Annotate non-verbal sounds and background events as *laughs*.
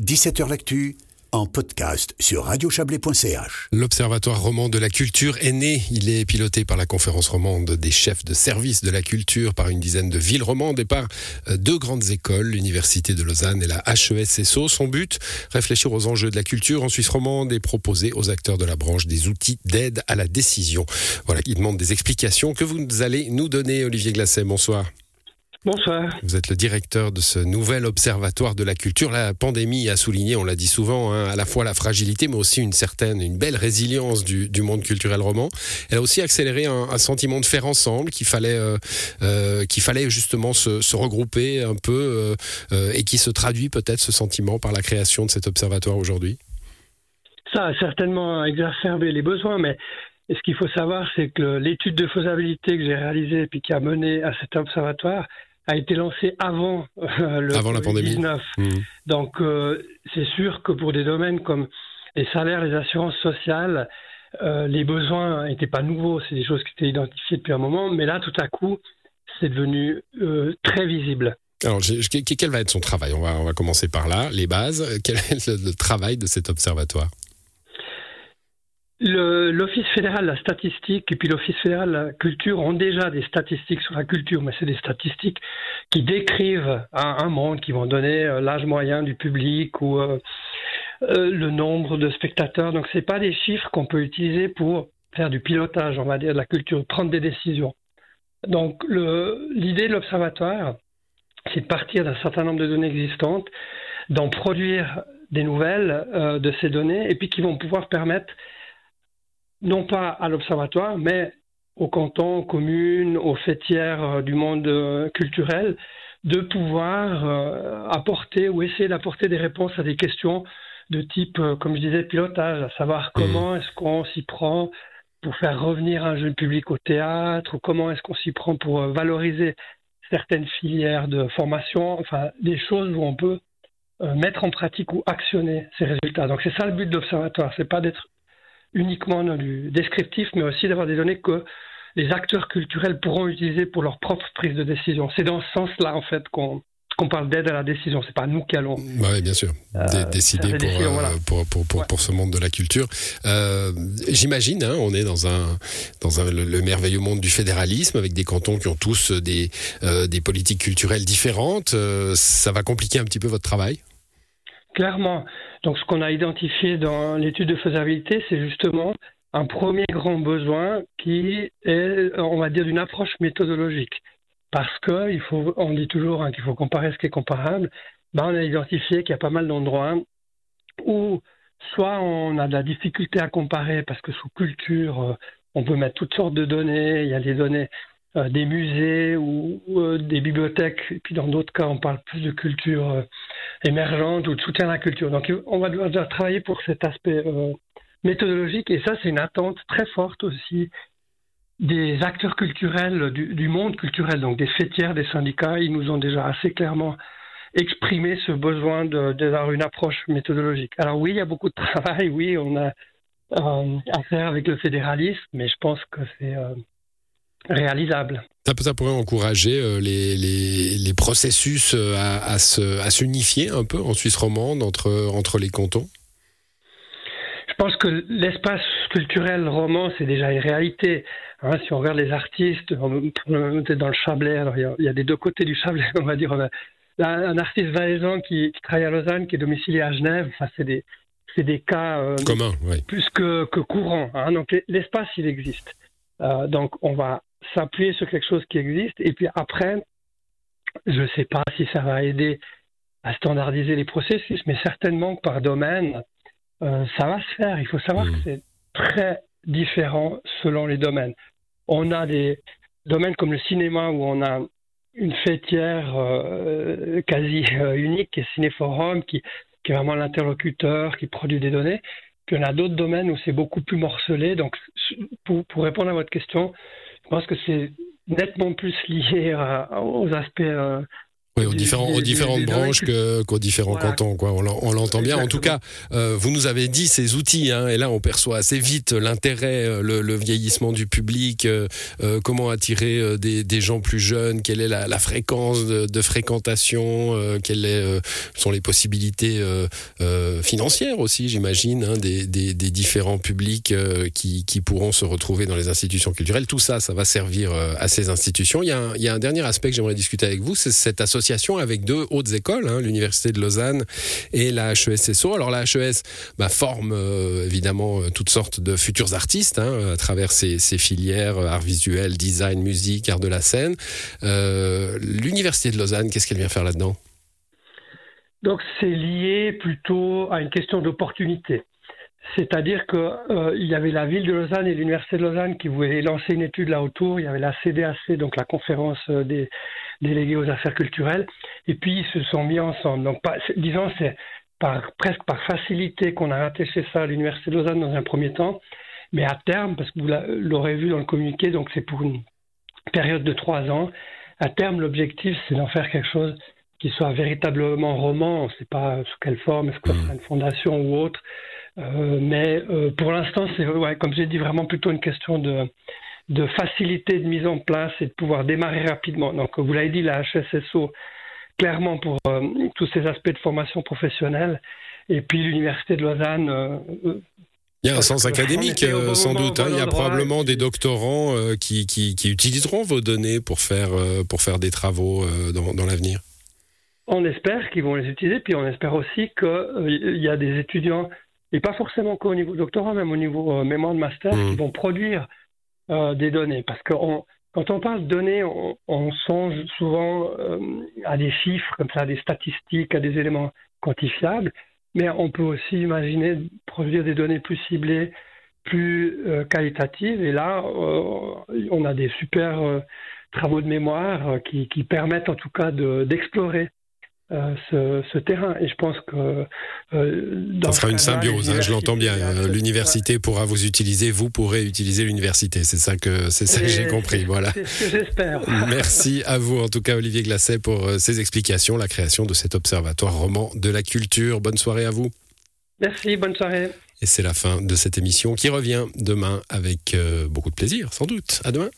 17h L'actu en podcast sur radiochablais.ch. L'Observatoire roman de la culture est né. Il est piloté par la conférence romande des chefs de service de la culture, par une dizaine de villes romandes et par euh, deux grandes écoles, l'Université de Lausanne et la HESSO. Son but, réfléchir aux enjeux de la culture en Suisse romande et proposer aux acteurs de la branche des outils d'aide à la décision. Voilà, il demande des explications que vous allez nous donner, Olivier Glasset. Bonsoir. Bonsoir. Vous êtes le directeur de ce nouvel observatoire de la culture. La pandémie a souligné, on l'a dit souvent, hein, à la fois la fragilité, mais aussi une certaine, une belle résilience du, monde culturel roman. Elle a aussi accéléré un, sentiment de faire ensemble, qu'il fallait, euh, euh, qu'il fallait justement se, regrouper un peu, euh, et qui se traduit peut-être ce sentiment par la création de cet observatoire aujourd'hui. Ça a certainement exacerbé les besoins, mais ce qu'il faut savoir, c'est que l'étude de faisabilité que j'ai réalisée et puis qui a mené à cet observatoire, a été lancé avant euh, le avant la pandémie. 19. Mmh. Donc euh, c'est sûr que pour des domaines comme les salaires, les assurances sociales, euh, les besoins n'étaient pas nouveaux, c'est des choses qui étaient identifiées depuis un moment, mais là tout à coup c'est devenu très visible. Alors, quel va être son travail? On va, on va commencer par là, les bases. Quel est le travail de cet observatoire? L'Office fédéral de la statistique et puis l'Office fédéral de la culture ont déjà des statistiques sur la culture, mais c'est des statistiques qui décrivent un, monde, qui vont donner euh, l'âge moyen du public ou euh, euh, le nombre de spectateurs. Donc c'est pas des chiffres qu'on peut utiliser pour faire du pilotage, on va dire, de la culture, prendre des décisions. Donc l'idée de l'observatoire, c'est de partir d'un certain nombre de données existantes, d'en produire des nouvelles de ces données, et puis qui vont pouvoir permettre non pas à l'Observatoire, mais aux cantons, aux communes, aux fêtières euh, du monde euh, culturel, de pouvoir euh, apporter ou essayer d'apporter des réponses à des questions de type, comme je disais, pilotage, à savoir mmh. comment est-ce qu'on s'y prend pour faire revenir un jeune public au théâtre, ou comment est-ce qu'on s'y prend pour valoriser certaines filières de formation, enfin des choses où on peut mettre en pratique ou actionner ces résultats. Donc c'est ça le but de l'observatoire, c'est pas d'être uniquement dans du descriptif, mais aussi d'avoir des données que les acteurs culturels pourront utiliser pour leur propre prise de décision. C'est dans ce sens-là, en fait, qu'on qu'on parle d'aide à la décision. C'est pas nous qui allons. Oui, bien sûr. Euh, décider euh, pour, pour, pour, pour, ce monde de la culture. Euh, J'imagine, hein, on est dans un dans un, le, merveilleux monde du fédéralisme avec des cantons qui ont tous des des politiques culturelles différentes. ça va compliquer un petit peu votre travail? Clairement. Donc ce qu'on a identifié dans l'étude de faisabilité, c'est justement un premier grand besoin qui est, on va dire, d'une approche méthodologique. Parce que il faut, on dit toujours hein, qu'il faut comparer ce qui est comparable. Ben, on a identifié qu'il y a pas mal d'endroits où soit on a de la difficulté à comparer parce que sous culture, euh, on peut mettre toutes sortes de données. Il y a des données euh, des musées ou, euh, des bibliothèques. Et puis dans d'autres cas, on parle plus de culture émergente ou de soutien à la culture. Donc on va devoir travailler pour cet aspect méthodologique et ça, c'est une attente très forte aussi des acteurs culturels, du, monde culturel, donc des fêtières, des syndicats. Ils nous ont déjà assez clairement exprimé ce besoin d'avoir une approche méthodologique. Alors oui, il y a beaucoup de travail, oui, on a à faire avec le fédéralisme, mais je pense que c'est réalisable. Ça, ça pourrait encourager euh, les, les, processus euh, à, à s'unifier un peu en Suisse romande entre, entre les cantons? Je pense que l'espace culturel roman, c'est déjà une réalité. Hein. si on regarde les artistes, on est dans le Chablais, alors il y, a, des deux côtés du Chablais, *laughs* on va dire. On a, un artiste valaisan qui, qui, travaille à Lausanne, qui est domicilié à Genève, enfin, c'est des, des cas euh, plus que, que courants. Hein. donc l'espace, il existe. donc on va s'appuyer sur quelque chose qui existe. Et puis après, je ne sais pas si ça va aider à standardiser les processus, mais certainement que par domaine, euh, ça va se faire. Il faut savoir que mmh. c'est très différent selon les domaines. On a des domaines comme le cinéma où on a une fêtière euh, quasi euh, unique qui est Cinéforum, qui, qui est vraiment l'interlocuteur, qui produit des données. Puis on a d'autres domaines où c'est beaucoup plus morcelé. Donc, pour, pour répondre à votre question, je pense que c'est nettement plus lié aux aspects euh, Oui, aux, différents, aux différentes branches qu'aux différents cantons. Quoi. On l'entend bien. En tout cas, euh, vous nous avez dit ces outils, hein, et là on perçoit assez vite l'intérêt, euh, le, vieillissement du public, euh, comment attirer des, des, gens plus jeunes, quelle est la, la fréquence de, de fréquentation, quelles est, sont les possibilités financières aussi, j'imagine, hein, des, des, des, différents publics qui, qui, pourront se retrouver dans les institutions culturelles. Tout ça, ça va servir à ces institutions. Il y a un, il y a un dernier aspect que j'aimerais discuter avec vous, c'est cette association avec deux hautes écoles, hein, l'Université de Lausanne et la HESSO. Alors la HES bah, forme euh, évidemment euh, toutes sortes de futurs artistes hein, à travers ses, filières euh, art visuel, design, musique, art de la scène. L'Université de Lausanne, qu'est-ce qu'elle vient faire là-dedans? Donc c'est lié plutôt à une question d'opportunité. C'est-à-dire qu'il y avait la ville de Lausanne et l'Université de Lausanne qui voulaient lancer une étude là autour. Il y avait la CDAC, donc la conférence des, délégués aux affaires culturelles, et puis ils se sont mis ensemble. Donc, disons, c'est par, presque par facilité qu'on a rattaché ça à l'Université de Lausanne dans un premier temps, mais à terme, parce que vous l'aurez vu dans le communiqué, donc c'est pour une période de trois ans, à terme, l'objectif, c'est d'en faire quelque chose qui soit véritablement roman, on ne sait pas sous quelle forme, est-ce que ce sera une fondation ou autre, euh, mais euh, pour l'instant, c'est, ouais, comme j'ai dit, vraiment plutôt une question de, de facilité de mise en place et de pouvoir démarrer rapidement. Donc, vous l'avez dit, la HSSO, clairement pour euh, tous ces aspects de formation professionnelle, et puis l'Université de Lausanne. Euh, euh, il y a un sens académique, sans doute. Hein. Il y a probablement des doctorants qui, qui, qui, utiliseront vos données pour faire, pour faire des travaux dans, dans l'avenir. On espère qu'ils vont les utiliser, puis on espère aussi qu'il y a des étudiants, et pas forcément qu'au niveau doctorat, même au niveau mémoire de master, mmh. qui vont produire euh, des données. Parce que quand on parle de données, on, songe souvent euh, à des chiffres, comme ça, à des statistiques, à des éléments quantifiables. Mais on peut aussi imaginer produire des données plus ciblées, plus euh, qualitatives. Et là, on a des super travaux de mémoire qui, qui, permettent en tout cas d'explorer euh, ce, terrain. Et je pense que euh, ça sera une symbiose. Hein, je l'entends bien. Euh, l'université pourra vous utiliser, vous pourrez utiliser l'université. C'est ça que c'est ça que j'ai compris. Voilà. C'est ce que j'espère. *laughs* Merci à vous, en tout cas, Olivier Glacet, pour ces explications, la création de cet observatoire roman de la culture. Bonne soirée à vous. Merci, bonne soirée. Et c'est la fin de cette émission qui revient demain avec beaucoup de plaisir, sans doute. À demain.